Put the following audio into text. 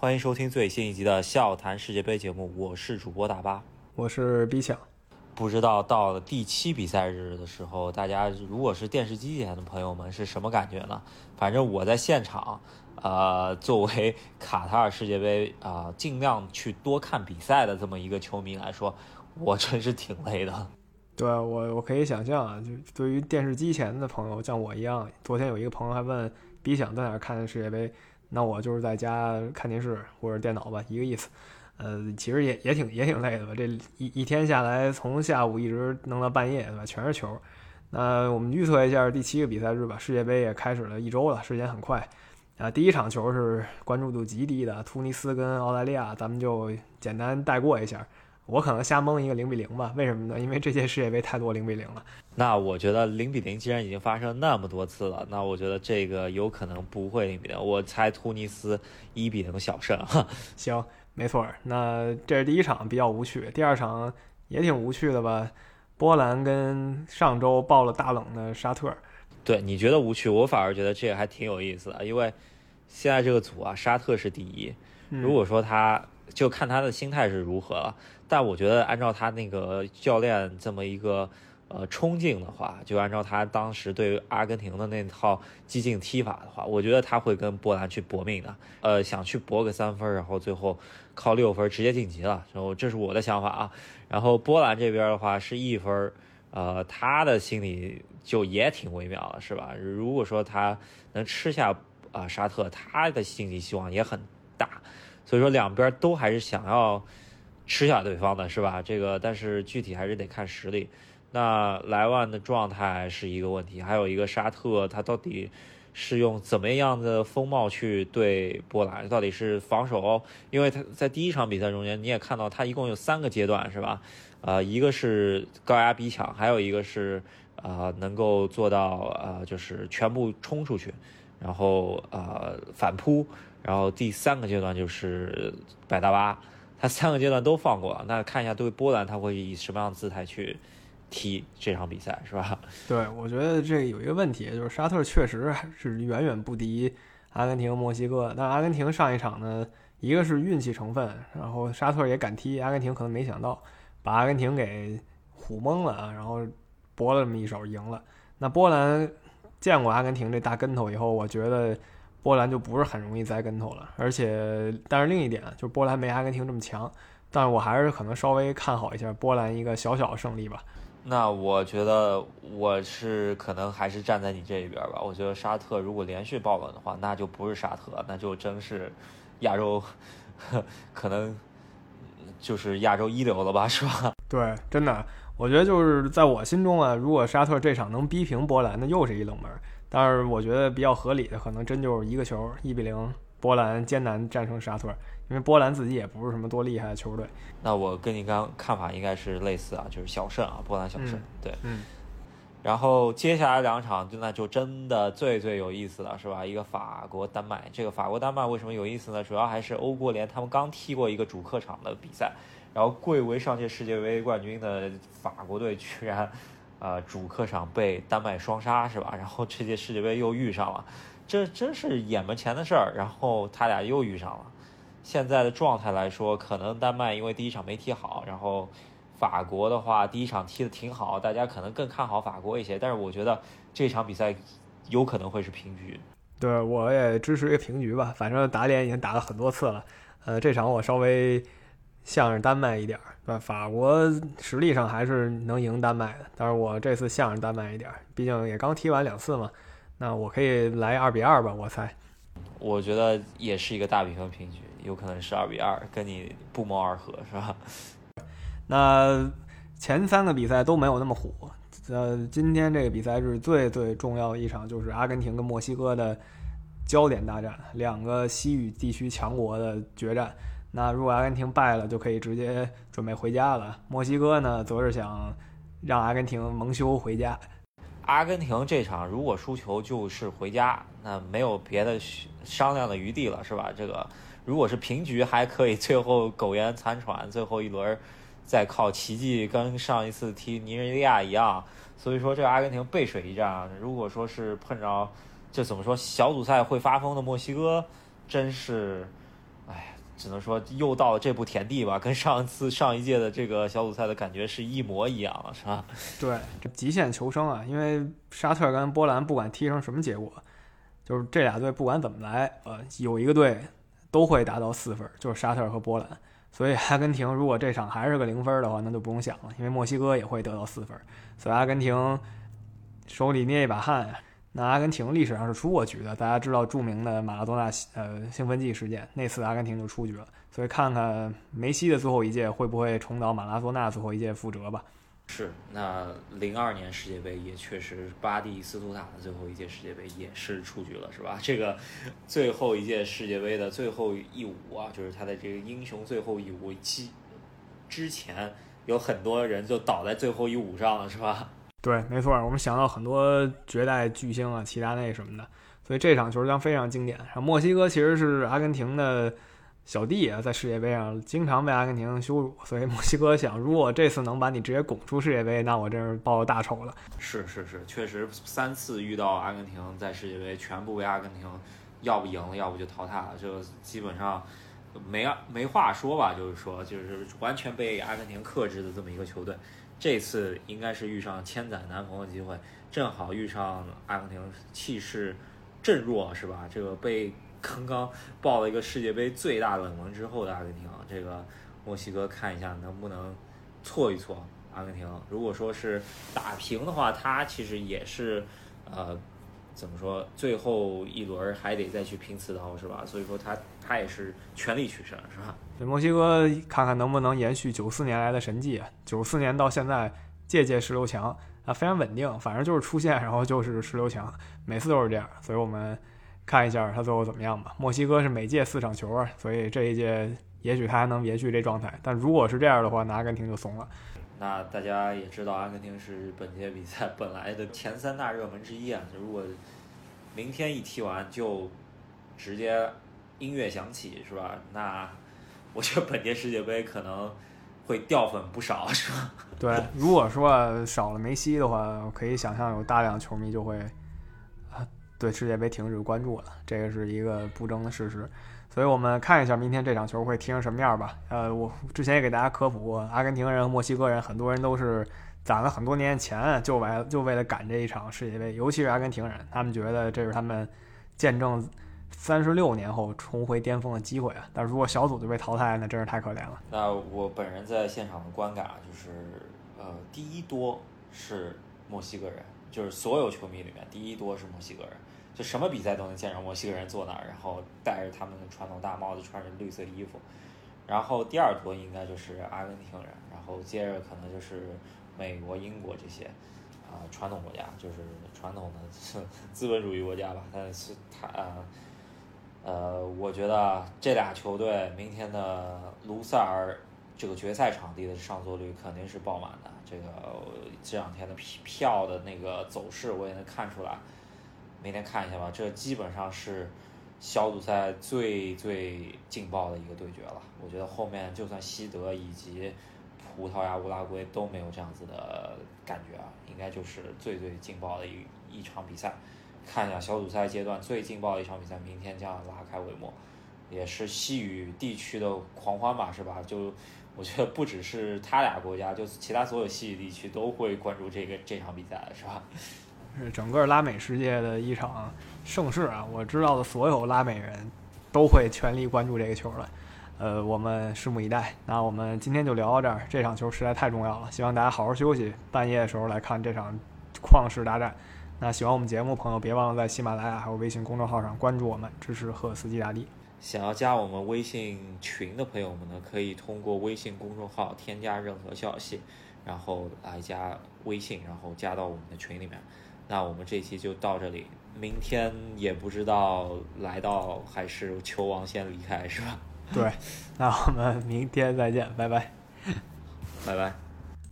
欢迎收听最新一集的笑谈世界杯节目，我是主播大巴，我是 B 强。不知道到了第七比赛日的时候，大家如果是电视机前的朋友们是什么感觉呢？反正我在现场，呃，作为 卡塔尔世界杯啊，尽量去多看比赛的这么一个球迷来说，我真是挺累的。对我，我可以想象啊，就对于电视机前的朋友，像我一样，昨天有一个朋友还问 B 想在哪看世界杯，那我就是在家看电视或者电脑吧，一个意思。呃，其实也也挺也挺累的吧，这一一天下来，从下午一直弄到半夜，对吧？全是球。那我们预测一下第七个比赛日吧，世界杯也开始了一周了，时间很快。啊，第一场球是关注度极低的，突尼斯跟澳大利亚，咱们就简单带过一下。我可能瞎蒙一个零比零吧？为什么呢？因为这届世界杯太多零比零了。那我觉得零比零既然已经发生那么多次了，那我觉得这个有可能不会零比零。我猜突尼斯一比零小胜。行，没错。那这是第一场比较无趣，第二场也挺无趣的吧？波兰跟上周爆了大冷的沙特。对，你觉得无趣，我反而觉得这个还挺有意思的，因为现在这个组啊，沙特是第一。如果说他就看他的心态是如何了。但我觉得，按照他那个教练这么一个呃冲劲的话，就按照他当时对阿根廷的那套激进踢法的话，我觉得他会跟波兰去搏命的，呃，想去搏个三分，然后最后靠六分直接晋级了。然后这是我的想法啊。然后波兰这边的话是一分，呃，他的心里就也挺微妙的，是吧？如果说他能吃下啊沙特，他的心理希望也很大。所以说两边都还是想要。吃下对方的是吧？这个，但是具体还是得看实力。那莱万的状态是一个问题，还有一个沙特，他到底是用怎么样的风貌去对波兰？到底是防守？因为他在第一场比赛中间，你也看到他一共有三个阶段，是吧？呃，一个是高压逼抢，还有一个是呃能够做到呃就是全部冲出去，然后呃反扑，然后第三个阶段就是摆大巴。他三个阶段都放过，那看一下对波兰他会以什么样的姿态去踢这场比赛，是吧？对，我觉得这有一个问题，就是沙特确实还是远远不敌阿根廷、墨西哥。但阿根廷上一场呢，一个是运气成分，然后沙特也敢踢，阿根廷可能没想到把阿根廷给唬懵了啊，然后搏了这么一手赢了。那波兰见过阿根廷这大跟头以后，我觉得。波兰就不是很容易栽跟头了，而且，但是另一点就是波兰没阿根廷这么强，但是我还是可能稍微看好一下波兰一个小小的胜利吧。那我觉得我是可能还是站在你这一边吧。我觉得沙特如果连续爆冷的话，那就不是沙特，那就真是亚洲，可能就是亚洲一流了吧，是吧？对，真的，我觉得就是在我心中啊，如果沙特这场能逼平波兰，那又是一冷门。但是我觉得比较合理的，可能真就是一个球，一比零，波兰艰难战胜沙特，因为波兰自己也不是什么多厉害的球队。那我跟你刚看法应该是类似啊，就是小胜啊，波兰小胜。对，嗯。然后接下来两场，那就真的最最有意思了，是吧？一个法国丹麦，这个法国丹麦为什么有意思呢？主要还是欧国联他们刚踢过一个主客场的比赛，然后贵为上届世界杯冠军的法国队居然。呃，主客场被丹麦双杀是吧？然后这届世界杯又遇上了，这真是眼门前的事儿。然后他俩又遇上了，现在的状态来说，可能丹麦因为第一场没踢好，然后法国的话第一场踢的挺好，大家可能更看好法国一些。但是我觉得这场比赛有可能会是平局。对，我也支持一个平局吧。反正打脸已经打了很多次了，呃，这场我稍微。向着丹麦一点儿，法国实力上还是能赢丹麦的，但是我这次向着丹麦一点儿，毕竟也刚踢完两次嘛。那我可以来二比二吧，我猜。我觉得也是一个大比分平局，有可能是二比二，跟你不谋而合，是吧？那前三个比赛都没有那么火，呃，今天这个比赛是最最重要的一场，就是阿根廷跟墨西哥的焦点大战，两个西语地区强国的决战。那如果阿根廷败了，就可以直接准备回家了。墨西哥呢，则是想让阿根廷蒙羞回家。阿根廷这场如果输球，就是回家，那没有别的商量的余地了，是吧？这个如果是平局，还可以最后苟延残喘，最后一轮再靠奇迹，跟上一次踢尼日利亚一样。所以说，这个阿根廷背水一战。如果说是碰着这怎么说小组赛会发疯的墨西哥，真是，哎。只能说又到了这步田地吧，跟上次上一届的这个小组赛的感觉是一模一样了，是吧？对，这极限求生啊，因为沙特跟波兰不管踢成什么结果，就是这俩队不管怎么来，呃，有一个队都会达到四分，就是沙特和波兰。所以阿根廷如果这场还是个零分的话，那就不用想了，因为墨西哥也会得到四分。所以阿根廷手里捏一把汗呀。那阿根廷历史上是出过局的，大家知道著名的马拉多纳呃兴奋剂事件，那次阿根廷就出局了。所以看看梅西的最后一届会不会重蹈马拉多纳最后一届覆辙吧。是，那零二年世界杯也确实，巴蒂斯图塔的最后一届世界杯也是出局了，是吧？这个最后一届世界杯的最后一舞啊，就是他的这个英雄最后一舞之之前，有很多人就倒在最后一舞上了，是吧？对，没错，我们想到很多绝代巨星啊，齐达内什么的，所以这场球将非常经典。墨西哥其实是阿根廷的。小弟啊，在世界杯上经常被阿根廷羞辱，所以墨西哥想，如果这次能把你直接拱出世界杯，那我真是报了大仇了。是是是，确实三次遇到阿根廷在世界杯全部被阿根廷要不赢了，要不就淘汰了，就基本上没没话说吧，就是说就是完全被阿根廷克制的这么一个球队。这次应该是遇上千载难逢的机会，正好遇上阿根廷气势正弱，是吧？这个被。刚刚爆了一个世界杯最大冷门之后的阿根廷，这个墨西哥看一下能不能挫一挫阿根廷。如果说是打平的话，他其实也是呃怎么说，最后一轮还得再去拼刺刀，是吧？所以说他他也是全力取胜，是吧？对墨西哥看看能不能延续九四年来的神迹，九四年到现在届届十六强啊，非常稳定，反正就是出现然后就是十六强，每次都是这样，所以我们。看一下他最后怎么样吧。墨西哥是每届四场球啊，所以这一届也许他还能延续这状态。但如果是这样的话，那阿根廷就怂了。那大家也知道，阿根廷是本届比赛 本来的前三大热门之一啊。如果明天一踢完就直接音乐响起，是吧？那我觉得本届世界杯可能会掉粉不少，是吧？对，如果说少了梅西的话，可以想象有大量球迷就会啊。对世界杯停止关注了，这个是一个不争的事实，所以我们看一下明天这场球会踢成什么样吧。呃，我之前也给大家科普过，阿根廷人墨西哥人，很多人都是攒了很多年钱，就为就为了赶这一场世界杯，尤其是阿根廷人，他们觉得这是他们见证三十六年后重回巅峰的机会啊。但如果小组就被淘汰，那真是太可怜了。那我本人在现场的观感就是，呃，第一多是墨西哥人，就是所有球迷里面第一多是墨西哥人。就什么比赛都能见着墨西哥人坐那儿，然后戴着他们的传统大帽子，穿着绿色衣服。然后第二多应该就是阿根廷人，然后接着可能就是美国、英国这些啊传统国家，就是传统的 资本主义国家吧。但是他呃，我觉得这俩球队明天的卢塞尔这个决赛场地的上座率肯定是爆满的。这个这两天的票的那个走势我也能看出来。明天看一下吧，这基本上是小组赛最最劲爆的一个对决了。我觉得后面就算西德以及葡萄牙、乌拉圭都没有这样子的感觉啊，应该就是最最劲爆的一一场比赛。看一下小组赛阶段最劲爆的一场比赛，明天将拉开帷幕，也是西语地区的狂欢吧，是吧？就我觉得不只是他俩国家，就其他所有西语地区都会关注这个这场比赛，是吧？是整个拉美世界的一场盛世啊！我知道的所有拉美人都会全力关注这个球的，呃，我们拭目以待。那我们今天就聊到这儿，这场球实在太重要了，希望大家好好休息，半夜的时候来看这场旷世大战。那喜欢我们节目朋友，别忘了在喜马拉雅还有微信公众号上关注我们，支持赫斯基大帝。想要加我们微信群的朋友们呢，可以通过微信公众号添加任何消息，然后来加微信，然后加到我们的群里面。那我们这期就到这里，明天也不知道来到还是球王先离开，是吧？对，那我们明天再见，拜拜，拜拜。